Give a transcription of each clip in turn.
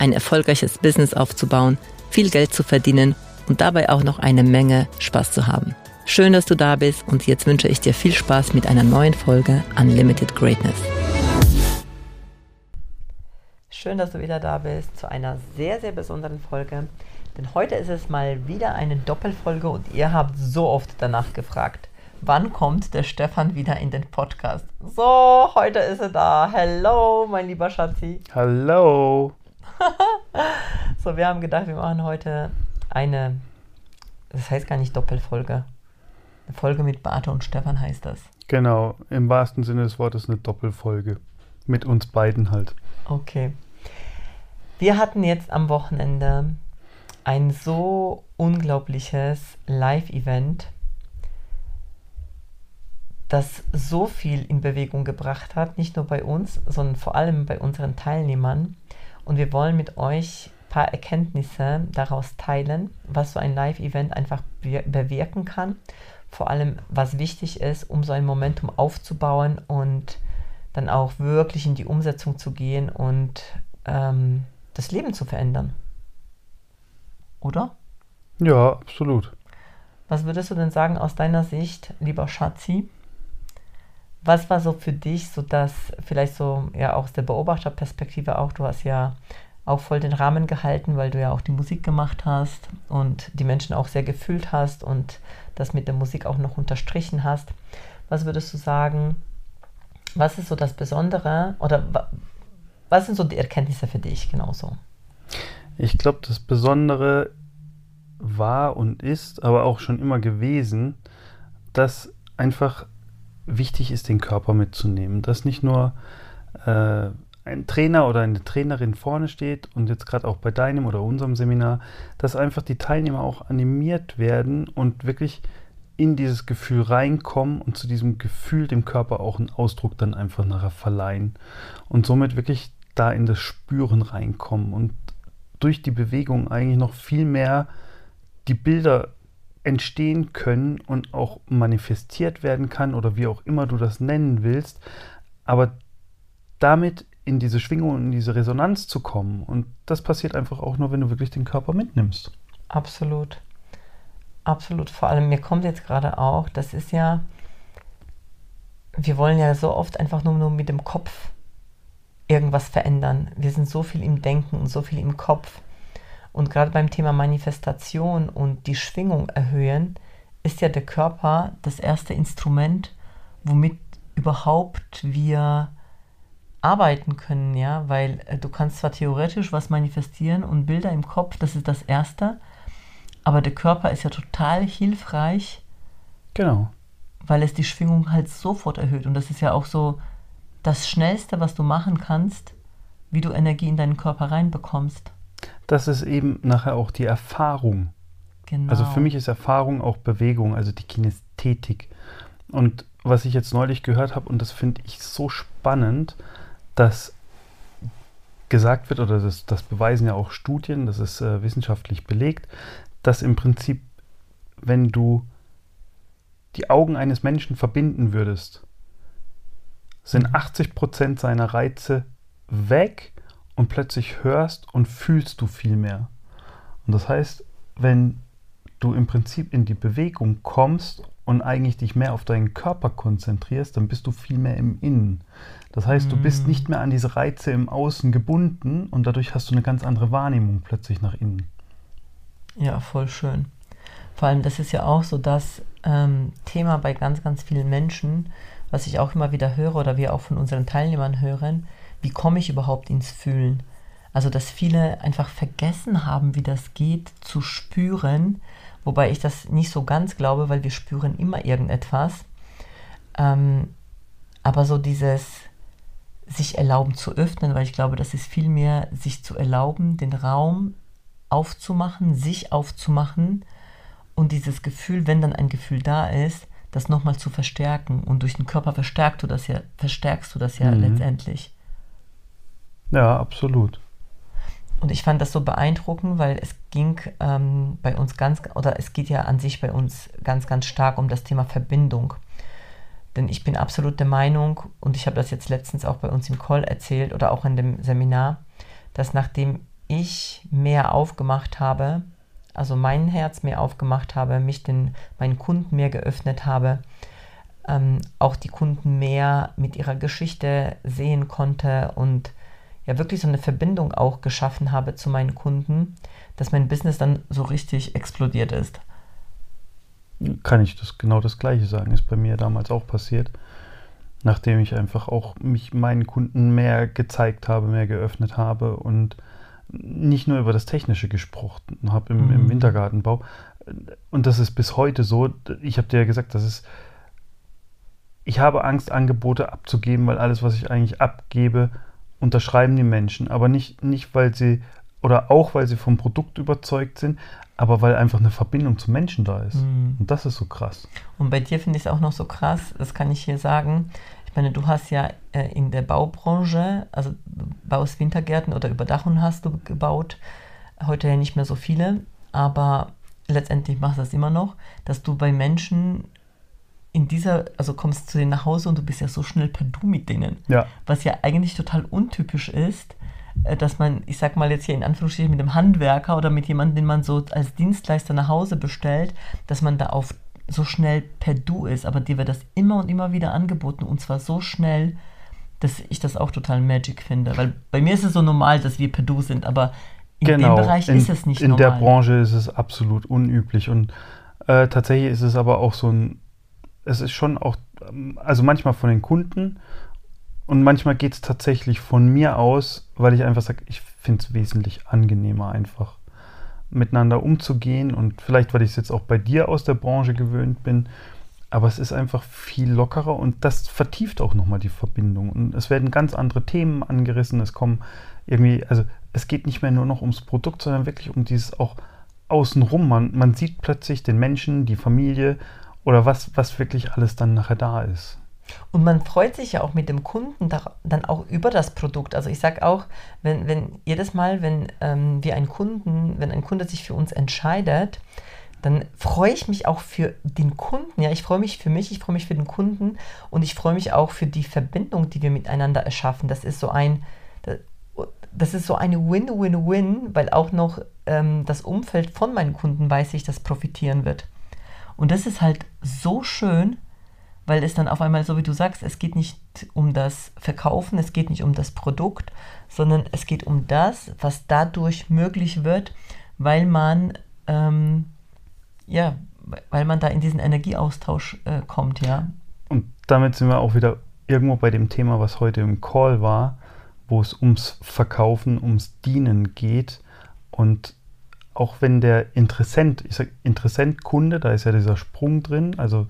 ein erfolgreiches Business aufzubauen, viel Geld zu verdienen und dabei auch noch eine Menge Spaß zu haben. Schön, dass du da bist und jetzt wünsche ich dir viel Spaß mit einer neuen Folge Unlimited Greatness. Schön, dass du wieder da bist zu einer sehr, sehr besonderen Folge. Denn heute ist es mal wieder eine Doppelfolge und ihr habt so oft danach gefragt, wann kommt der Stefan wieder in den Podcast? So, heute ist er da. Hello, mein lieber Schatzi. Hallo. so, wir haben gedacht, wir machen heute eine, das heißt gar nicht Doppelfolge. Eine Folge mit Beate und Stefan heißt das. Genau, im wahrsten Sinne des Wortes eine Doppelfolge. Mit uns beiden halt. Okay. Wir hatten jetzt am Wochenende ein so unglaubliches Live-Event, das so viel in Bewegung gebracht hat, nicht nur bei uns, sondern vor allem bei unseren Teilnehmern. Und wir wollen mit euch ein paar Erkenntnisse daraus teilen, was so ein Live-Event einfach bewirken kann. Vor allem, was wichtig ist, um so ein Momentum aufzubauen und dann auch wirklich in die Umsetzung zu gehen und ähm, das Leben zu verändern. Oder? Ja, absolut. Was würdest du denn sagen aus deiner Sicht, lieber Schatzi? Was war so für dich so das, vielleicht so ja aus der Beobachterperspektive auch, du hast ja auch voll den Rahmen gehalten, weil du ja auch die Musik gemacht hast und die Menschen auch sehr gefühlt hast und das mit der Musik auch noch unterstrichen hast. Was würdest du sagen, was ist so das Besondere oder was sind so die Erkenntnisse für dich genauso? Ich glaube, das Besondere war und ist, aber auch schon immer gewesen, dass einfach wichtig ist, den Körper mitzunehmen. Dass nicht nur äh, ein Trainer oder eine Trainerin vorne steht und jetzt gerade auch bei deinem oder unserem Seminar, dass einfach die Teilnehmer auch animiert werden und wirklich in dieses Gefühl reinkommen und zu diesem Gefühl dem Körper auch einen Ausdruck dann einfach nachher verleihen und somit wirklich da in das Spüren reinkommen und durch die Bewegung eigentlich noch viel mehr die Bilder entstehen können und auch manifestiert werden kann oder wie auch immer du das nennen willst, aber damit in diese Schwingung und in diese Resonanz zu kommen. Und das passiert einfach auch nur, wenn du wirklich den Körper mitnimmst. Absolut. Absolut. Vor allem, mir kommt jetzt gerade auch, das ist ja, wir wollen ja so oft einfach nur, nur mit dem Kopf irgendwas verändern. Wir sind so viel im Denken und so viel im Kopf. Und gerade beim Thema Manifestation und die Schwingung erhöhen, ist ja der Körper das erste Instrument, womit überhaupt wir arbeiten können, ja, weil äh, du kannst zwar theoretisch was manifestieren und Bilder im Kopf, das ist das Erste, aber der Körper ist ja total hilfreich. Genau. Weil es die Schwingung halt sofort erhöht und das ist ja auch so das Schnellste, was du machen kannst, wie du Energie in deinen Körper reinbekommst das ist eben nachher auch die Erfahrung. Genau. Also für mich ist Erfahrung auch Bewegung, also die Kinästhetik. Und was ich jetzt neulich gehört habe, und das finde ich so spannend, dass gesagt wird, oder das, das beweisen ja auch Studien, das ist äh, wissenschaftlich belegt, dass im Prinzip, wenn du die Augen eines Menschen verbinden würdest, sind 80 mhm. Prozent seiner Reize weg und plötzlich hörst und fühlst du viel mehr. Und das heißt, wenn du im Prinzip in die Bewegung kommst und eigentlich dich mehr auf deinen Körper konzentrierst, dann bist du viel mehr im Innen. Das heißt, du bist mm. nicht mehr an diese Reize im Außen gebunden und dadurch hast du eine ganz andere Wahrnehmung plötzlich nach innen. Ja, voll schön. Vor allem, das ist ja auch so das ähm, Thema bei ganz, ganz vielen Menschen, was ich auch immer wieder höre oder wir auch von unseren Teilnehmern hören, wie komme ich überhaupt ins Fühlen? Also, dass viele einfach vergessen haben, wie das geht, zu spüren, wobei ich das nicht so ganz glaube, weil wir spüren immer irgendetwas. Ähm, aber so dieses sich erlauben zu öffnen, weil ich glaube, das ist vielmehr sich zu erlauben, den Raum aufzumachen, sich aufzumachen und dieses Gefühl, wenn dann ein Gefühl da ist, das nochmal zu verstärken. Und durch den Körper verstärkst du das ja, verstärkst du das ja mhm. letztendlich. Ja, absolut. Und ich fand das so beeindruckend, weil es ging ähm, bei uns ganz, oder es geht ja an sich bei uns ganz, ganz stark um das Thema Verbindung. Denn ich bin absolut der Meinung, und ich habe das jetzt letztens auch bei uns im Call erzählt oder auch in dem Seminar, dass nachdem ich mehr aufgemacht habe, also mein Herz mehr aufgemacht habe, mich den meinen Kunden mehr geöffnet habe, ähm, auch die Kunden mehr mit ihrer Geschichte sehen konnte und ja wirklich so eine Verbindung auch geschaffen habe zu meinen Kunden, dass mein Business dann so richtig explodiert ist. Kann ich das genau das gleiche sagen, ist bei mir damals auch passiert, nachdem ich einfach auch mich meinen Kunden mehr gezeigt habe, mehr geöffnet habe und nicht nur über das Technische gesprochen habe im, mhm. im Wintergartenbau. Und das ist bis heute so. Ich habe dir ja gesagt, das ist. Ich habe Angst, Angebote abzugeben, weil alles, was ich eigentlich abgebe, unterschreiben die Menschen, aber nicht, nicht weil sie oder auch weil sie vom Produkt überzeugt sind, aber weil einfach eine Verbindung zum Menschen da ist. Mhm. Und das ist so krass. Und bei dir finde ich es auch noch so krass, das kann ich hier sagen. Ich meine, du hast ja äh, in der Baubranche, also baust Wintergärten oder Überdachung hast du gebaut, heute ja nicht mehr so viele, aber letztendlich machst du das immer noch, dass du bei Menschen in dieser, also kommst zu denen nach Hause und du bist ja so schnell per Du mit denen. Ja. Was ja eigentlich total untypisch ist, äh, dass man, ich sag mal jetzt hier in Anführungsstrichen mit einem Handwerker oder mit jemandem, den man so als Dienstleister nach Hause bestellt, dass man da auf so schnell per Du ist. Aber dir wird das immer und immer wieder angeboten und zwar so schnell, dass ich das auch total magic finde. Weil bei mir ist es so normal, dass wir per Du sind, aber in genau, dem Bereich in, ist es nicht in normal. In der Branche ist es absolut unüblich und äh, tatsächlich ist es aber auch so ein es ist schon auch, also manchmal von den Kunden und manchmal geht es tatsächlich von mir aus, weil ich einfach sage, ich finde es wesentlich angenehmer einfach miteinander umzugehen und vielleicht, weil ich es jetzt auch bei dir aus der Branche gewöhnt bin, aber es ist einfach viel lockerer und das vertieft auch nochmal die Verbindung und es werden ganz andere Themen angerissen, es kommen irgendwie, also es geht nicht mehr nur noch ums Produkt, sondern wirklich um dieses auch außenrum, man, man sieht plötzlich den Menschen, die Familie oder was, was wirklich alles dann nachher da ist. Und man freut sich ja auch mit dem Kunden da, dann auch über das Produkt. Also ich sage auch, wenn, wenn jedes Mal, wenn ähm, wir einen Kunden, wenn ein Kunde sich für uns entscheidet, dann freue ich mich auch für den Kunden. Ja, ich freue mich für mich, ich freue mich für den Kunden und ich freue mich auch für die Verbindung, die wir miteinander erschaffen. Das ist so ein, das ist so eine Win-Win-Win, weil auch noch ähm, das Umfeld von meinen Kunden weiß ich, das profitieren wird. Und das ist halt so schön, weil es dann auf einmal, so wie du sagst, es geht nicht um das Verkaufen, es geht nicht um das Produkt, sondern es geht um das, was dadurch möglich wird, weil man, ähm, ja, weil man da in diesen Energieaustausch äh, kommt, ja. Und damit sind wir auch wieder irgendwo bei dem Thema, was heute im Call war, wo es ums Verkaufen, ums Dienen geht. Und auch wenn der Interessent, ich sage Interessent Kunde, da ist ja dieser Sprung drin, also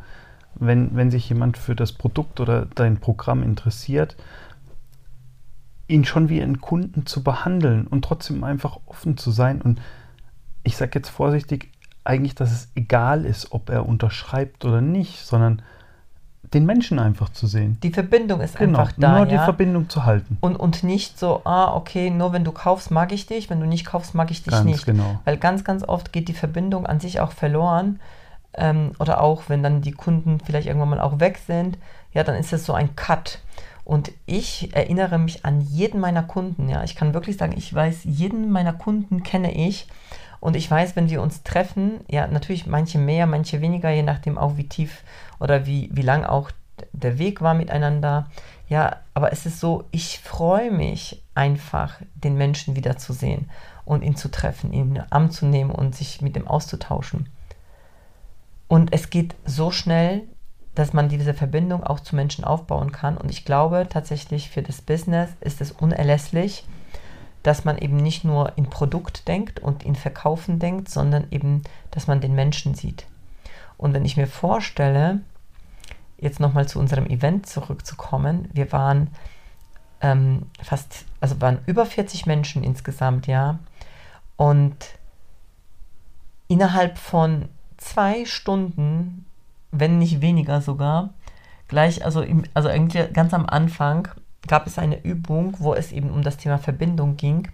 wenn, wenn sich jemand für das Produkt oder dein Programm interessiert, ihn schon wie einen Kunden zu behandeln und trotzdem einfach offen zu sein. Und ich sage jetzt vorsichtig, eigentlich, dass es egal ist, ob er unterschreibt oder nicht, sondern den Menschen einfach zu sehen. Die Verbindung ist genau, einfach da. Nur ja? die Verbindung zu halten. Und, und nicht so, ah, okay, nur wenn du kaufst, mag ich dich, wenn du nicht kaufst, mag ich dich ganz nicht. Genau. Weil ganz, ganz oft geht die Verbindung an sich auch verloren. Ähm, oder auch, wenn dann die Kunden vielleicht irgendwann mal auch weg sind, ja, dann ist es so ein Cut. Und ich erinnere mich an jeden meiner Kunden, ja. Ich kann wirklich sagen, ich weiß, jeden meiner Kunden kenne ich. Und ich weiß, wenn wir uns treffen, ja, natürlich manche mehr, manche weniger, je nachdem auch, wie tief oder wie, wie lang auch der Weg war miteinander. Ja, aber es ist so, ich freue mich einfach, den Menschen wiederzusehen und ihn zu treffen, ihn anzunehmen und sich mit ihm auszutauschen. Und es geht so schnell, dass man diese Verbindung auch zu Menschen aufbauen kann. Und ich glaube tatsächlich, für das Business ist es unerlässlich, dass man eben nicht nur in Produkt denkt und in Verkaufen denkt, sondern eben, dass man den Menschen sieht. Und wenn ich mir vorstelle, jetzt nochmal zu unserem Event zurückzukommen, wir waren ähm, fast, also waren über 40 Menschen insgesamt, ja. Und innerhalb von zwei Stunden, wenn nicht weniger sogar, gleich, also, im, also eigentlich ganz am Anfang gab es eine Übung, wo es eben um das Thema Verbindung ging.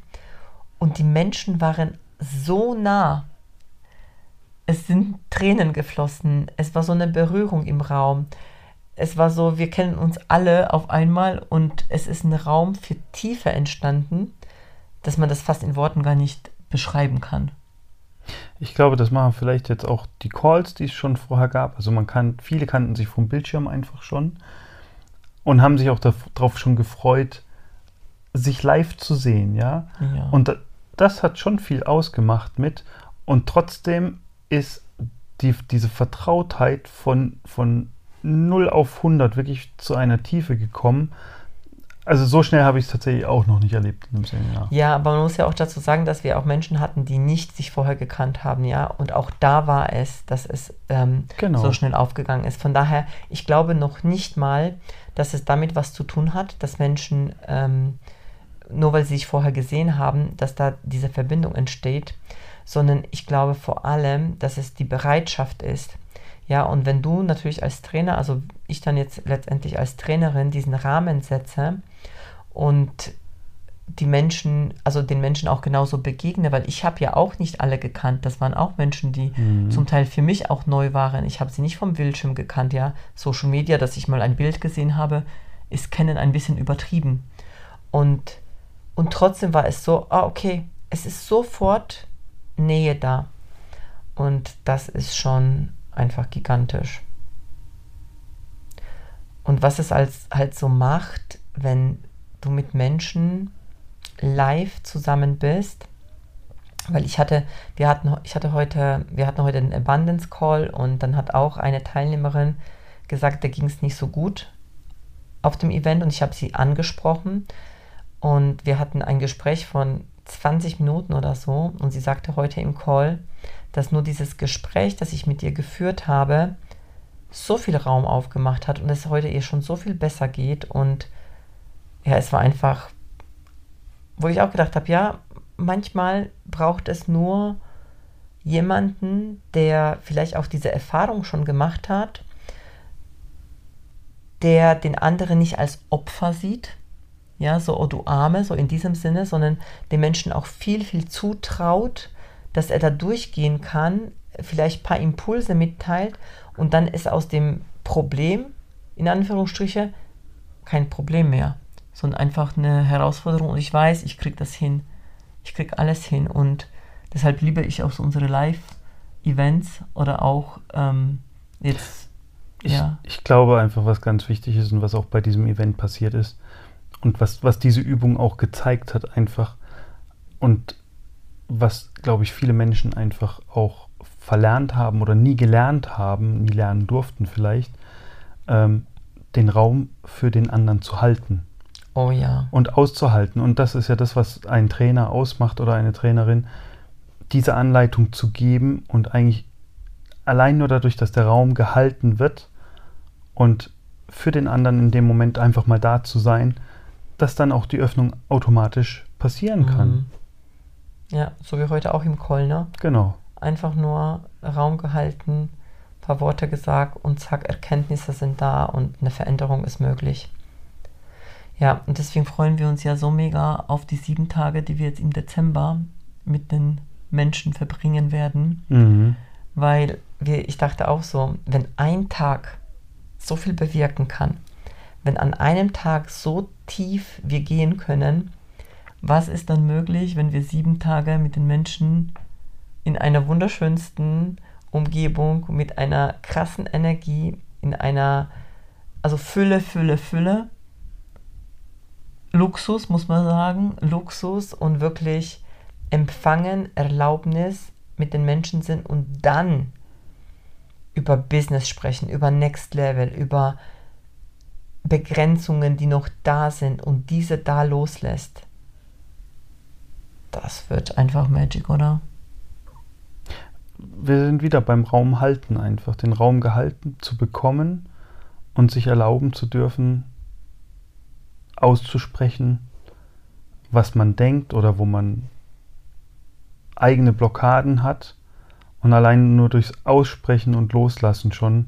Und die Menschen waren so nah. Es sind Tränen geflossen. Es war so eine Berührung im Raum. Es war so, wir kennen uns alle auf einmal und es ist ein Raum für Tiefe entstanden, dass man das fast in Worten gar nicht beschreiben kann. Ich glaube, das machen vielleicht jetzt auch die Calls, die es schon vorher gab. Also man kann, viele kannten sich vom Bildschirm einfach schon und haben sich auch darauf schon gefreut, sich live zu sehen, ja. ja. Und das hat schon viel ausgemacht mit. Und trotzdem ist die, diese Vertrautheit von, von 0 auf 100 wirklich zu einer Tiefe gekommen, also so schnell habe ich es tatsächlich auch noch nicht erlebt in dem Seminar. Ja, aber man muss ja auch dazu sagen, dass wir auch Menschen hatten, die nicht sich vorher gekannt haben, ja. Und auch da war es, dass es ähm, genau. so schnell aufgegangen ist. Von daher, ich glaube noch nicht mal, dass es damit was zu tun hat, dass Menschen, ähm, nur weil sie sich vorher gesehen haben, dass da diese Verbindung entsteht, sondern ich glaube vor allem, dass es die Bereitschaft ist, ja, und wenn du natürlich als Trainer, also ich dann jetzt letztendlich als Trainerin diesen Rahmen setze und die Menschen, also den Menschen auch genauso begegne, weil ich habe ja auch nicht alle gekannt. Das waren auch Menschen, die mhm. zum Teil für mich auch neu waren. Ich habe sie nicht vom Bildschirm gekannt, ja. Social Media, dass ich mal ein Bild gesehen habe, ist Kennen ein bisschen übertrieben. Und, und trotzdem war es so, ah, okay, es ist sofort Nähe da. Und das ist schon einfach gigantisch. Und was es als, halt so macht, wenn du mit Menschen live zusammen bist, weil ich hatte, wir hatten, ich hatte heute, wir hatten heute einen Abundance Call und dann hat auch eine Teilnehmerin gesagt, da ging es nicht so gut auf dem Event und ich habe sie angesprochen und wir hatten ein Gespräch von 20 Minuten oder so und sie sagte heute im Call, dass nur dieses Gespräch, das ich mit dir geführt habe, so viel Raum aufgemacht hat und es heute ihr schon so viel besser geht. Und ja, es war einfach, wo ich auch gedacht habe, ja, manchmal braucht es nur jemanden, der vielleicht auch diese Erfahrung schon gemacht hat, der den anderen nicht als Opfer sieht, ja, so, oh du Arme, so in diesem Sinne, sondern den Menschen auch viel, viel zutraut dass er da durchgehen kann, vielleicht ein paar Impulse mitteilt und dann ist aus dem Problem, in Anführungsstriche, kein Problem mehr, sondern einfach eine Herausforderung und ich weiß, ich kriege das hin. Ich kriege alles hin und deshalb liebe ich auch so unsere Live-Events oder auch ähm, jetzt. Ich, ja. ich glaube einfach, was ganz wichtig ist und was auch bei diesem Event passiert ist und was, was diese Übung auch gezeigt hat, einfach und was, glaube ich, viele Menschen einfach auch verlernt haben oder nie gelernt haben, nie lernen durften vielleicht, ähm, den Raum für den anderen zu halten. Oh ja. Und auszuhalten. Und das ist ja das, was ein Trainer ausmacht oder eine Trainerin, diese Anleitung zu geben und eigentlich allein nur dadurch, dass der Raum gehalten wird und für den anderen in dem Moment einfach mal da zu sein, dass dann auch die Öffnung automatisch passieren kann. Mhm. Ja, so wie heute auch im ne? Genau. Einfach nur Raum gehalten, paar Worte gesagt und zack, Erkenntnisse sind da und eine Veränderung ist möglich. Ja, und deswegen freuen wir uns ja so mega auf die sieben Tage, die wir jetzt im Dezember mit den Menschen verbringen werden. Mhm. Weil wir, ich dachte auch so, wenn ein Tag so viel bewirken kann, wenn an einem Tag so tief wir gehen können, was ist dann möglich, wenn wir sieben Tage mit den Menschen in einer wunderschönsten Umgebung mit einer krassen Energie, in einer, also Fülle, Fülle, Fülle, Luxus, muss man sagen, Luxus und wirklich Empfangen, Erlaubnis mit den Menschen sind und dann über Business sprechen, über Next Level, über Begrenzungen, die noch da sind und diese da loslässt das wird einfach Magic, oder? Wir sind wieder beim Raum halten einfach, den Raum gehalten zu bekommen und sich erlauben zu dürfen, auszusprechen, was man denkt oder wo man eigene Blockaden hat Und allein nur durchs Aussprechen und Loslassen schon,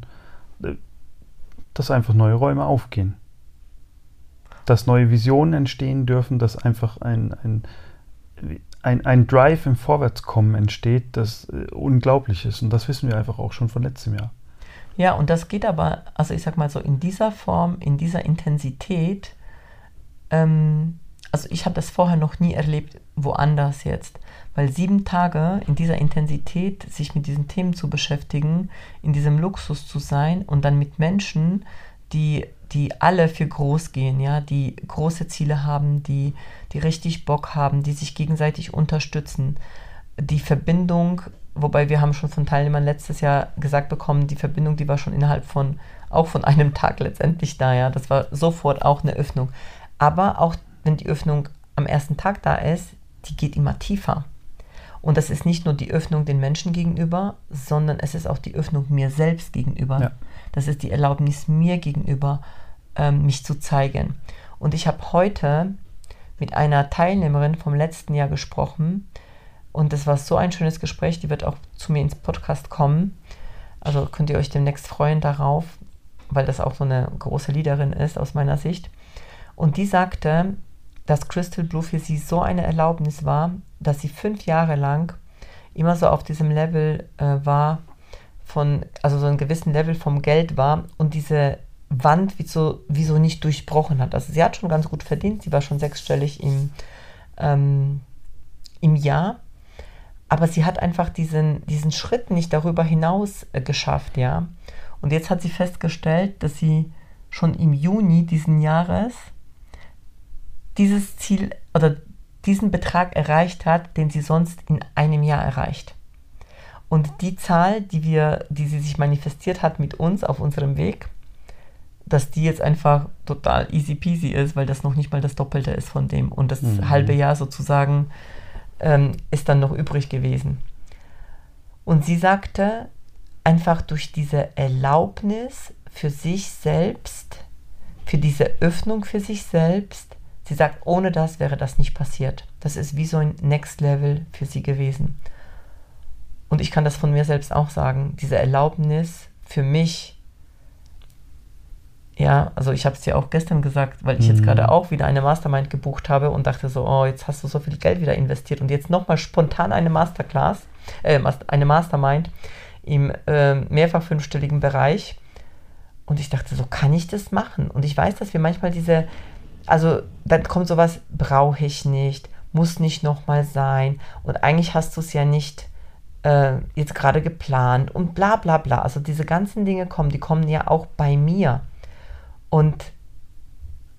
äh, dass einfach neue Räume aufgehen. Dass neue Visionen entstehen dürfen, dass einfach ein, ein, ein, ein Drive im Vorwärtskommen entsteht, das äh, unglaublich ist. Und das wissen wir einfach auch schon von letztem Jahr. Ja, und das geht aber, also ich sag mal so, in dieser Form, in dieser Intensität, ähm, also ich habe das vorher noch nie erlebt, woanders jetzt. Weil sieben Tage in dieser Intensität sich mit diesen Themen zu beschäftigen, in diesem Luxus zu sein und dann mit Menschen, die, die alle für groß gehen, ja, die große Ziele haben, die, die richtig Bock haben, die sich gegenseitig unterstützen. Die Verbindung wobei wir haben schon von Teilnehmern letztes Jahr gesagt bekommen, die Verbindung, die war schon innerhalb von, auch von einem Tag letztendlich da, ja. Das war sofort auch eine Öffnung. Aber auch wenn die Öffnung am ersten Tag da ist, die geht immer tiefer. Und das ist nicht nur die Öffnung den Menschen gegenüber, sondern es ist auch die Öffnung mir selbst gegenüber. Ja. Das ist die Erlaubnis mir gegenüber, ähm, mich zu zeigen. Und ich habe heute mit einer Teilnehmerin vom letzten Jahr gesprochen, und das war so ein schönes Gespräch. Die wird auch zu mir ins Podcast kommen. Also könnt ihr euch demnächst freuen darauf, weil das auch so eine große Leaderin ist aus meiner Sicht. Und die sagte, dass Crystal Blue für sie so eine Erlaubnis war, dass sie fünf Jahre lang immer so auf diesem Level äh, war, von, also so einem gewissen Level vom Geld war und diese Wand wie so, wie so nicht durchbrochen hat. Also sie hat schon ganz gut verdient, sie war schon sechsstellig im, ähm, im Jahr, aber sie hat einfach diesen, diesen Schritt nicht darüber hinaus äh, geschafft, ja. Und jetzt hat sie festgestellt, dass sie schon im Juni diesen Jahres dieses Ziel oder diesen Betrag erreicht hat, den sie sonst in einem Jahr erreicht. Und die Zahl, die wir, die sie sich manifestiert hat mit uns auf unserem Weg, dass die jetzt einfach total easy peasy ist, weil das noch nicht mal das Doppelte ist von dem und das mhm. halbe Jahr sozusagen ähm, ist dann noch übrig gewesen. Und sie sagte, einfach durch diese Erlaubnis für sich selbst, für diese Öffnung für sich selbst, sie sagt, ohne das wäre das nicht passiert. Das ist wie so ein Next Level für sie gewesen. Und ich kann das von mir selbst auch sagen, diese Erlaubnis für mich, ja, also ich habe es dir auch gestern gesagt, weil ich mhm. jetzt gerade auch wieder eine Mastermind gebucht habe und dachte so, oh, jetzt hast du so viel Geld wieder investiert und jetzt nochmal spontan eine Masterclass, äh, eine Mastermind im äh, mehrfach fünfstelligen Bereich. Und ich dachte so, kann ich das machen? Und ich weiß, dass wir manchmal diese, also dann kommt sowas, brauche ich nicht, muss nicht nochmal sein. Und eigentlich hast du es ja nicht äh, jetzt gerade geplant und bla bla bla. Also diese ganzen Dinge kommen, die kommen ja auch bei mir. Und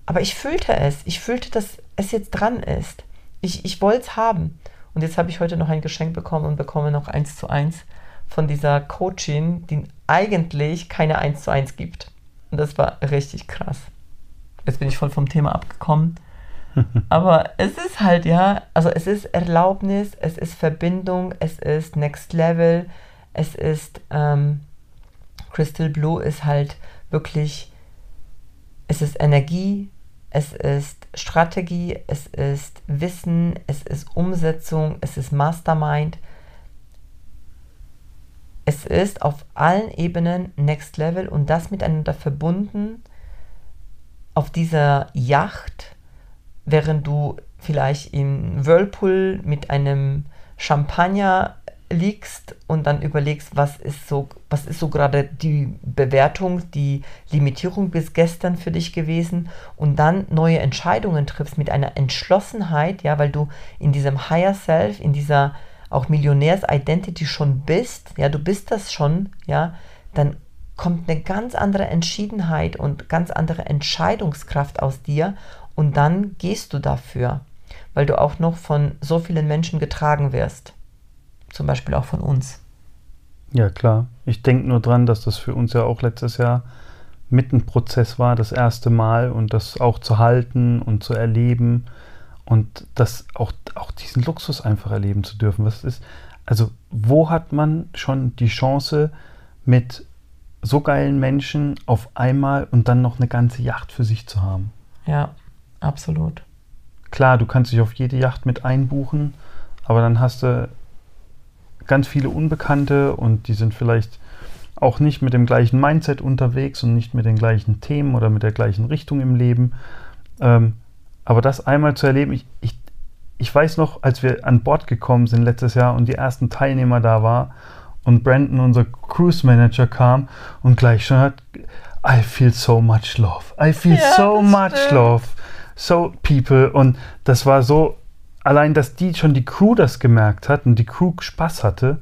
aber ich fühlte es. Ich fühlte, dass es jetzt dran ist. Ich, ich wollte es haben. Und jetzt habe ich heute noch ein Geschenk bekommen und bekomme noch eins zu eins von dieser Coachin, die eigentlich keine eins zu eins gibt. Und das war richtig krass. Jetzt bin ich voll vom Thema abgekommen. Aber es ist halt, ja, also es ist Erlaubnis, es ist Verbindung, es ist Next Level, es ist ähm, Crystal Blue ist halt wirklich es ist Energie, es ist Strategie, es ist Wissen, es ist Umsetzung, es ist Mastermind. Es ist auf allen Ebenen Next Level und das miteinander verbunden auf dieser Yacht, während du vielleicht im Whirlpool mit einem Champagner liegst und dann überlegst, was ist so, was ist so gerade die Bewertung, die Limitierung bis gestern für dich gewesen und dann neue Entscheidungen triffst mit einer Entschlossenheit, ja, weil du in diesem Higher Self, in dieser auch Millionärs-Identity schon bist, ja, du bist das schon, ja, dann kommt eine ganz andere Entschiedenheit und ganz andere Entscheidungskraft aus dir und dann gehst du dafür, weil du auch noch von so vielen Menschen getragen wirst zum Beispiel auch von uns. Ja, klar. Ich denke nur dran, dass das für uns ja auch letztes Jahr mit ein Prozess war, das erste Mal und das auch zu halten und zu erleben und das auch, auch diesen Luxus einfach erleben zu dürfen. Was ist, also wo hat man schon die Chance mit so geilen Menschen auf einmal und dann noch eine ganze Yacht für sich zu haben? Ja, absolut. Klar, du kannst dich auf jede Yacht mit einbuchen, aber dann hast du ganz viele Unbekannte und die sind vielleicht auch nicht mit dem gleichen Mindset unterwegs und nicht mit den gleichen Themen oder mit der gleichen Richtung im Leben. Ähm, aber das einmal zu erleben, ich, ich, ich weiß noch, als wir an Bord gekommen sind letztes Jahr und die ersten Teilnehmer da war und Brandon, unser Cruise Manager, kam und gleich schon hat, I feel so much love. I feel ja, so much stimmt. love. So people. Und das war so, allein, dass die schon die Crew das gemerkt hat und die Crew Spaß hatte.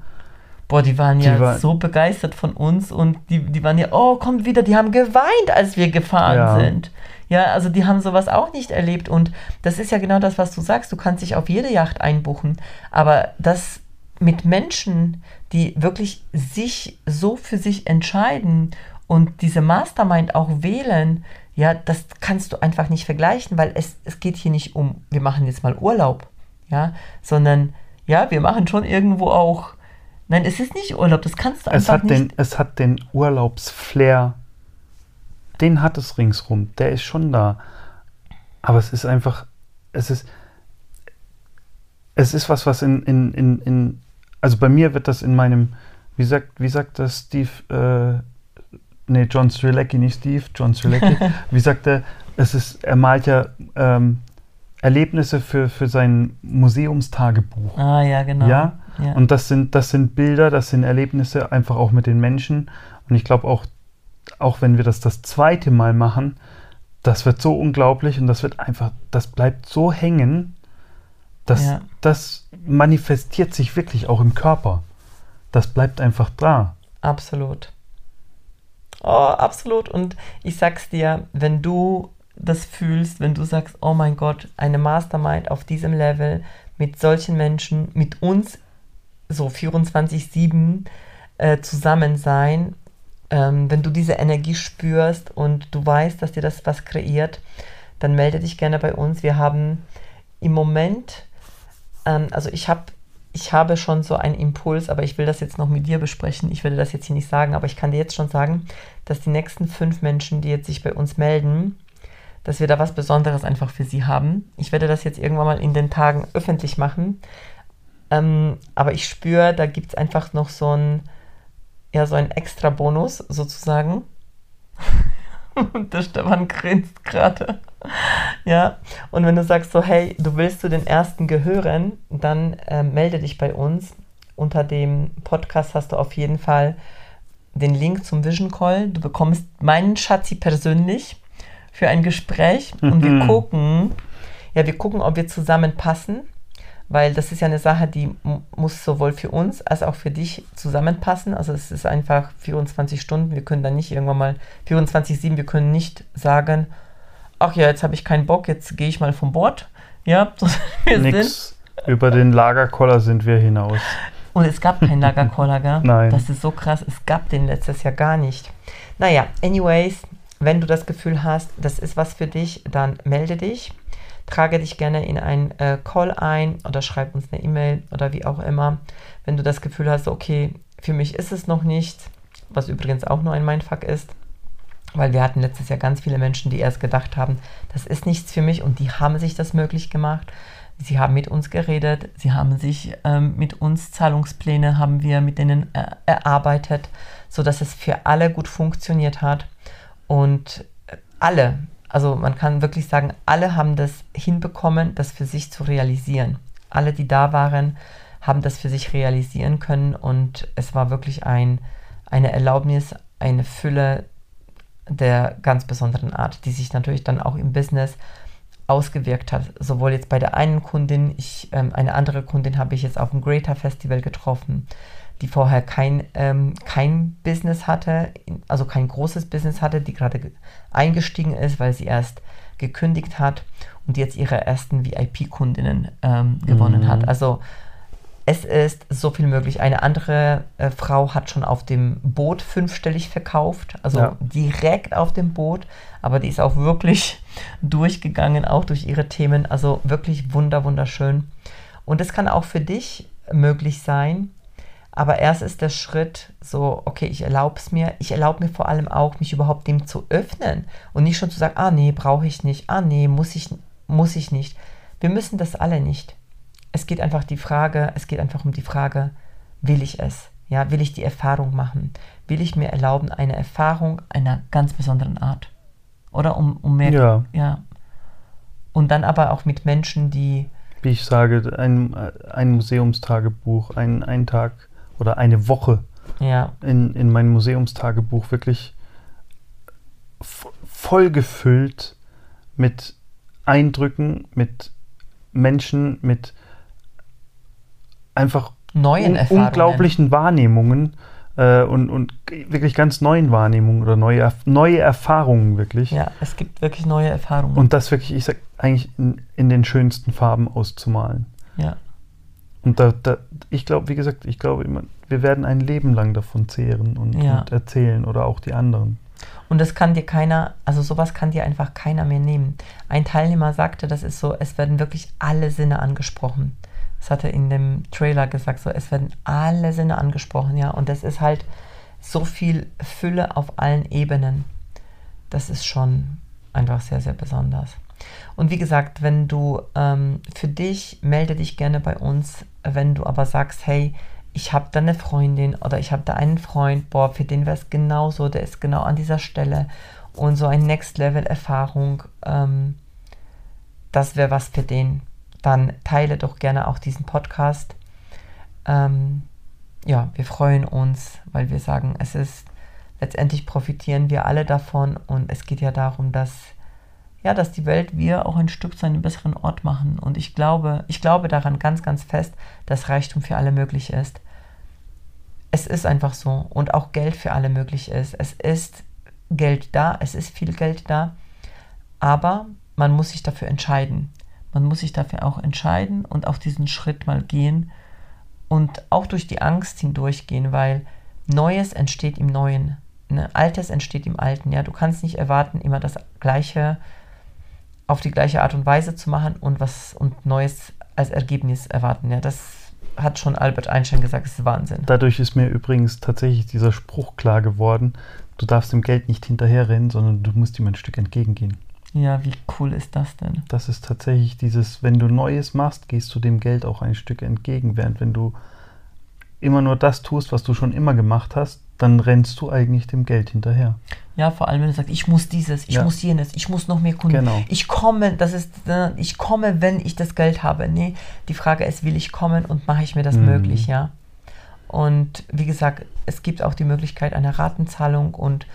Boah, die waren die ja war, so begeistert von uns und die, die waren ja, oh, kommt wieder, die haben geweint, als wir gefahren ja. sind. Ja, also die haben sowas auch nicht erlebt und das ist ja genau das, was du sagst. Du kannst dich auf jede Yacht einbuchen, aber das mit Menschen, die wirklich sich so für sich entscheiden und diese Mastermind auch wählen, ja, das kannst du einfach nicht vergleichen, weil es, es geht hier nicht um, wir machen jetzt mal Urlaub, ja, sondern ja, wir machen schon irgendwo auch, nein, es ist nicht Urlaub, das kannst du einfach es hat nicht. Den, es hat den Urlaubsflair, den hat es ringsrum, der ist schon da, aber es ist einfach, es ist, es ist was, was in, in, in, in also bei mir wird das in meinem, wie sagt, wie sagt das Steve, äh, nee, John Strilecki, nicht Steve, John Strilecki, wie sagt er, es ist, er malt ja ähm, Erlebnisse für, für sein Museumstagebuch. Ah, ja, genau. Ja? ja? Und das sind, das sind Bilder, das sind Erlebnisse einfach auch mit den Menschen. Und ich glaube auch, auch wenn wir das das zweite Mal machen, das wird so unglaublich und das wird einfach, das bleibt so hängen, dass ja. das manifestiert sich wirklich auch im Körper. Das bleibt einfach da. Absolut. Oh, absolut. Und ich sag's dir, wenn du das fühlst, wenn du sagst, oh mein Gott, eine Mastermind auf diesem Level mit solchen Menschen, mit uns so 24-7 äh, zusammen sein, ähm, wenn du diese Energie spürst und du weißt, dass dir das was kreiert, dann melde dich gerne bei uns. Wir haben im Moment, ähm, also ich habe ich habe schon so einen Impuls, aber ich will das jetzt noch mit dir besprechen. Ich werde das jetzt hier nicht sagen, aber ich kann dir jetzt schon sagen, dass die nächsten fünf Menschen, die jetzt sich bei uns melden, dass wir da was Besonderes einfach für sie haben. Ich werde das jetzt irgendwann mal in den Tagen öffentlich machen. Ähm, aber ich spüre, da gibt es einfach noch so ein, ja, so ein extra Bonus sozusagen. Und der Stefan grinst gerade. Ja, und wenn du sagst so, hey, du willst zu den ersten gehören, dann äh, melde dich bei uns. Unter dem Podcast hast du auf jeden Fall den Link zum Vision Call. Du bekommst meinen Schatzi persönlich für ein Gespräch und wir mhm. gucken, ja, wir gucken, ob wir zusammenpassen weil das ist ja eine Sache, die muss sowohl für uns als auch für dich zusammenpassen. Also es ist einfach 24 Stunden. Wir können dann nicht irgendwann mal 24/7. Wir können nicht sagen, ach ja, jetzt habe ich keinen Bock, jetzt gehe ich mal vom Bord. Ja, wir Nix. Sind. Über den Lagerkoller sind wir hinaus. Und es gab keinen Lagerkoller, gell? Nein. Das ist so krass. Es gab den letztes Jahr gar nicht. Naja, anyways, wenn du das Gefühl hast, das ist was für dich, dann melde dich trage dich gerne in einen äh, Call ein oder schreib uns eine E-Mail oder wie auch immer. Wenn du das Gefühl hast, okay, für mich ist es noch nicht, was übrigens auch nur ein Mindfuck ist, weil wir hatten letztes Jahr ganz viele Menschen, die erst gedacht haben, das ist nichts für mich und die haben sich das möglich gemacht. Sie haben mit uns geredet, sie haben sich ähm, mit uns Zahlungspläne haben wir mit denen äh, erarbeitet, sodass es für alle gut funktioniert hat und äh, alle, also man kann wirklich sagen, alle haben das hinbekommen, das für sich zu realisieren. Alle, die da waren, haben das für sich realisieren können und es war wirklich ein, eine Erlaubnis, eine Fülle der ganz besonderen Art, die sich natürlich dann auch im Business ausgewirkt hat. Sowohl jetzt bei der einen Kundin, ich, ähm, eine andere Kundin habe ich jetzt auf dem Greater Festival getroffen die vorher kein, ähm, kein Business hatte, also kein großes Business hatte, die gerade eingestiegen ist, weil sie erst gekündigt hat und jetzt ihre ersten VIP-Kundinnen ähm, gewonnen mhm. hat. Also es ist so viel möglich. Eine andere äh, Frau hat schon auf dem Boot fünfstellig verkauft, also ja. direkt auf dem Boot, aber die ist auch wirklich durchgegangen, auch durch ihre Themen. Also wirklich wunder, wunderschön. Und es kann auch für dich möglich sein, aber erst ist der Schritt so, okay, ich erlaube es mir. Ich erlaube mir vor allem auch, mich überhaupt dem zu öffnen und nicht schon zu sagen, ah nee, brauche ich nicht, ah nee, muss ich, muss ich nicht. Wir müssen das alle nicht. Es geht einfach die Frage, es geht einfach um die Frage, will ich es? Ja, will ich die Erfahrung machen? Will ich mir erlauben, eine Erfahrung einer ganz besonderen Art? Oder um, um mehr. Ja. ja. Und dann aber auch mit Menschen, die. Wie ich sage, ein, ein Museumstagebuch, ein, ein Tag oder eine Woche ja. in, in mein Museumstagebuch wirklich voll gefüllt mit Eindrücken, mit Menschen, mit einfach neuen un unglaublichen Wahrnehmungen äh, und, und wirklich ganz neuen Wahrnehmungen oder neue, neue Erfahrungen wirklich. Ja, es gibt wirklich neue Erfahrungen. Und das wirklich, ich sag, eigentlich in, in den schönsten Farben auszumalen. Ja. Und da, da ich glaube, wie gesagt, ich glaube immer, wir werden ein Leben lang davon zehren und, Ja. und erzählen oder auch die anderen. Und das kann dir keiner, also sowas kann dir einfach keiner mehr nehmen. Ein Teilnehmer sagte, das ist so, es werden wirklich alle Sinne angesprochen. Das hat er in dem Trailer gesagt, so, es werden alle Sinne angesprochen, ja. Und das ist halt so viel Fülle auf allen Ebenen. Das ist schon einfach sehr, sehr besonders. Und wie gesagt, wenn du ähm, für dich, melde dich gerne bei uns, wenn du aber sagst, hey, ich habe da eine Freundin oder ich habe da einen Freund, boah, für den wäre es genauso, der ist genau an dieser Stelle und so ein Next-Level-Erfahrung, ähm, das wäre was für den. Dann teile doch gerne auch diesen Podcast. Ähm, ja, wir freuen uns, weil wir sagen, es ist letztendlich profitieren wir alle davon und es geht ja darum, dass ja, dass die Welt wir auch ein Stück zu einem besseren Ort machen. Und ich glaube, ich glaube daran ganz, ganz fest, dass Reichtum für alle möglich ist. Es ist einfach so. Und auch Geld für alle möglich ist. Es ist Geld da, es ist viel Geld da. Aber man muss sich dafür entscheiden. Man muss sich dafür auch entscheiden und auf diesen Schritt mal gehen und auch durch die Angst hindurchgehen, weil Neues entsteht im Neuen. Ne? Altes entsteht im Alten. Ja, du kannst nicht erwarten, immer das Gleiche auf die gleiche Art und Weise zu machen und was und Neues als Ergebnis erwarten. Ja, das hat schon Albert Einstein gesagt, das ist Wahnsinn. Dadurch ist mir übrigens tatsächlich dieser Spruch klar geworden, du darfst dem Geld nicht hinterherrennen, sondern du musst ihm ein Stück entgegengehen. Ja, wie cool ist das denn? Das ist tatsächlich dieses, wenn du Neues machst, gehst du dem Geld auch ein Stück entgegen, während wenn du immer nur das tust, was du schon immer gemacht hast, dann rennst du eigentlich dem Geld hinterher. Ja, vor allem wenn du sagst, ich muss dieses, ich Ja. muss jenes, ich muss noch mehr Kunden. Genau. Ich komme, das ist, äh, ich komme, wenn ich das Geld habe. Nee, die Frage ist, will ich kommen und mache ich mir das Mhm. möglich, ja? Und wie gesagt, es gibt auch die Möglichkeit einer Ratenzahlung und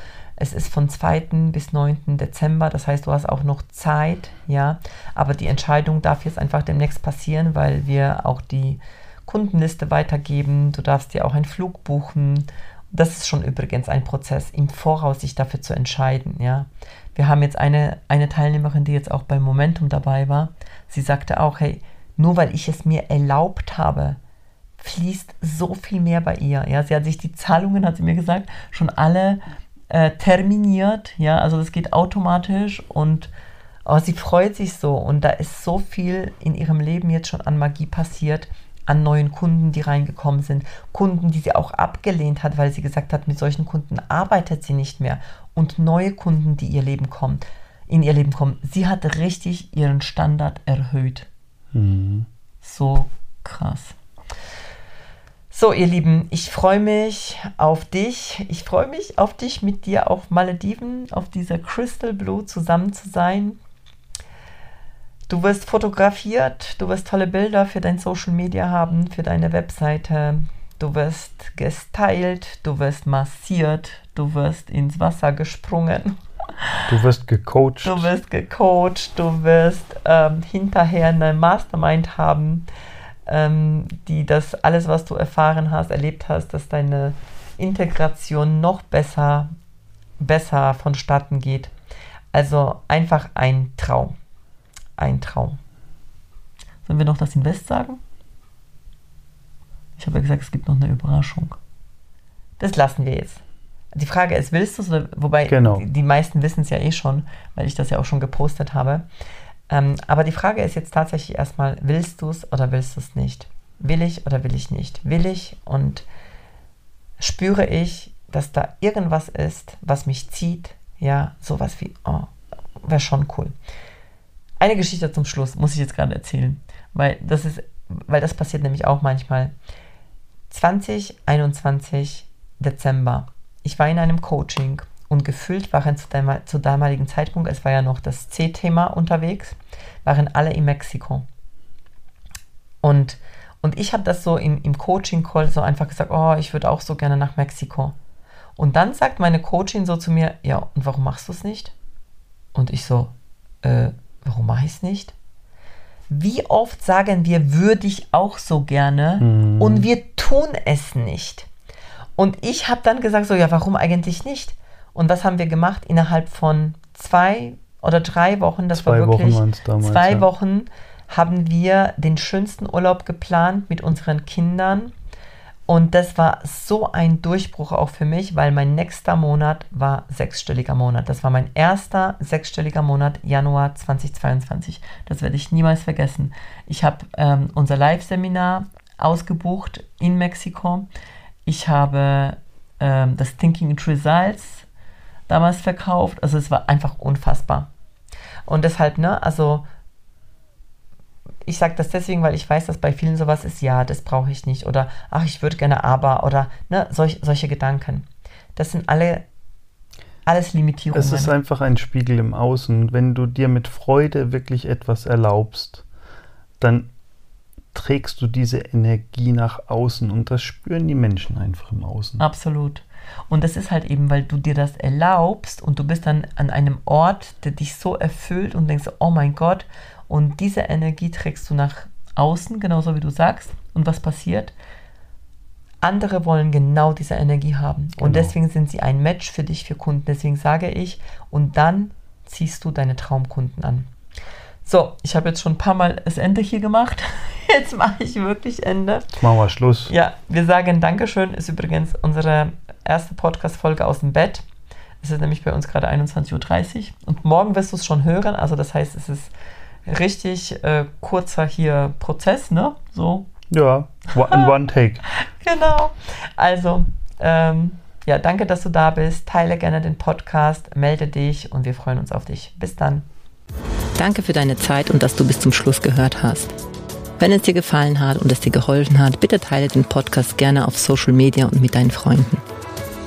es ist von 2. bis 9. Dezember, das heißt, du hast auch noch Zeit, ja. Aber die Entscheidung darf jetzt einfach demnächst passieren, weil wir auch die Kundenliste weitergeben. Du darfst dir auch einen Flug buchen. Das ist schon übrigens ein Prozess, im Voraus sich dafür zu entscheiden, ja. Wir haben jetzt eine, eine Teilnehmerin, die jetzt auch beim Momentum dabei war. Sie sagte auch, hey, nur weil ich es mir erlaubt habe, fließt so viel mehr bei ihr. Ja, sie hat sich die Zahlungen, hat sie mir gesagt, schon alle äh, terminiert. Ja, also das geht automatisch und oh, sie freut sich so und da ist so viel in ihrem Leben jetzt schon an Magie passiert, an neuen Kunden, die reingekommen sind, Kunden, die sie auch abgelehnt hat, weil sie gesagt hat, mit solchen Kunden arbeitet sie nicht mehr und neue Kunden, die ihr Leben kommen, in ihr Leben kommen. Sie hat richtig ihren Standard erhöht. Mhm. So krass. So, ihr Lieben, ich freue mich auf dich. Ich freue mich auf dich, mit dir auf Malediven, auf dieser Crystal Blue zusammen zu sein. Du wirst fotografiert, du wirst tolle Bilder für dein Social Media haben, für deine Webseite. Du wirst gestylt, du wirst massiert, du wirst ins Wasser gesprungen. Du wirst gecoacht. Du wirst gecoacht, du wirst ähm, hinterher eine Mastermind haben, ähm, die das alles, was du erfahren hast, erlebt hast, dass deine Integration noch besser, besser vonstatten geht. Also einfach ein Traum. Ein Traum. Sollen wir noch das Invest sagen? Ich habe ja gesagt, es gibt noch eine Überraschung. Das lassen wir jetzt. Die Frage ist, willst du es? Wobei Genau. die, die meisten wissen es ja eh schon, weil ich das ja auch schon gepostet habe. Ähm, aber die Frage ist jetzt tatsächlich erstmal, willst du es oder willst du es nicht? Will ich oder will ich nicht? Will ich und spüre ich, dass da irgendwas ist, was mich zieht? Ja, sowas wie, oh, wäre schon cool. Eine Geschichte zum Schluss muss ich jetzt gerade erzählen, weil das ist, weil das passiert nämlich auch manchmal. 2021 Dezember. Ich war in einem Coaching und gefühlt waren zu, dem, zu damaligen Zeitpunkt, es war ja noch das C-Thema unterwegs, waren alle in Mexiko. Und, und ich habe das so im, im Coaching-Call so einfach gesagt, oh, ich würde auch so gerne nach Mexiko. Und dann sagt meine Coachin so zu mir, ja, und warum machst du es nicht? Und ich so, äh, warum mache ich es nicht? Wie oft sagen wir, würde ich auch so gerne mhm. und wir tun es nicht. Und ich habe dann gesagt, so, ja, warum eigentlich nicht? Und was haben wir gemacht? Innerhalb von zwei oder drei Wochen, das zwei war wirklich Wochen damals, zwei ja. Wochen, haben wir den schönsten Urlaub geplant mit unseren Kindern. Und das war so ein Durchbruch auch für mich, weil mein nächster Monat war sechsstelliger Monat. Das war mein erster sechsstelliger Monat, Januar 2022. Das werde ich niemals vergessen. Ich habe ähm, unser Live-Seminar ausgebucht in Mexiko. Ich habe ähm, das Thinking Results damals verkauft. Also es war einfach unfassbar. Und deshalb, ne, also ich sage das deswegen, weil ich weiß, dass bei vielen sowas ist, ja, das brauche ich nicht oder ach, ich würde gerne aber oder ne, solch, solche Gedanken. Das sind alle alles Limitierungen. Es ist einfach ein Spiegel im Außen. Wenn du dir mit Freude wirklich etwas erlaubst, dann trägst du diese Energie nach außen und das spüren die Menschen einfach im Außen. Absolut. Und das ist halt eben, weil du dir das erlaubst und du bist dann an einem Ort, der dich so erfüllt und denkst, oh mein Gott, und diese Energie trägst du nach außen, genauso wie du sagst. Und was passiert? Andere wollen genau diese Energie haben. Genau. Und deswegen sind sie ein Match für dich, für Kunden. Deswegen sage ich, und dann ziehst du deine Traumkunden an. So, ich habe jetzt schon ein paar Mal das Ende hier gemacht. Jetzt mache ich wirklich Ende. Jetzt machen wir Schluss. Ja, wir sagen Dankeschön. Ist übrigens unsere erste Podcast-Folge aus dem Bett. Es ist nämlich bei uns gerade 21.30 Uhr. Und morgen wirst du es schon hören. Also, das heißt, es ist richtig äh, kurzer hier Prozess, ne? So. Ja, in one take. genau. Also, ähm, ja, danke, dass du da bist. Teile gerne den Podcast, melde dich und wir freuen uns auf dich. Bis dann. Danke für deine Zeit und dass du bis zum Schluss gehört hast. Wenn es dir gefallen hat und es dir geholfen hat, bitte teile den Podcast gerne auf Social Media und mit deinen Freunden.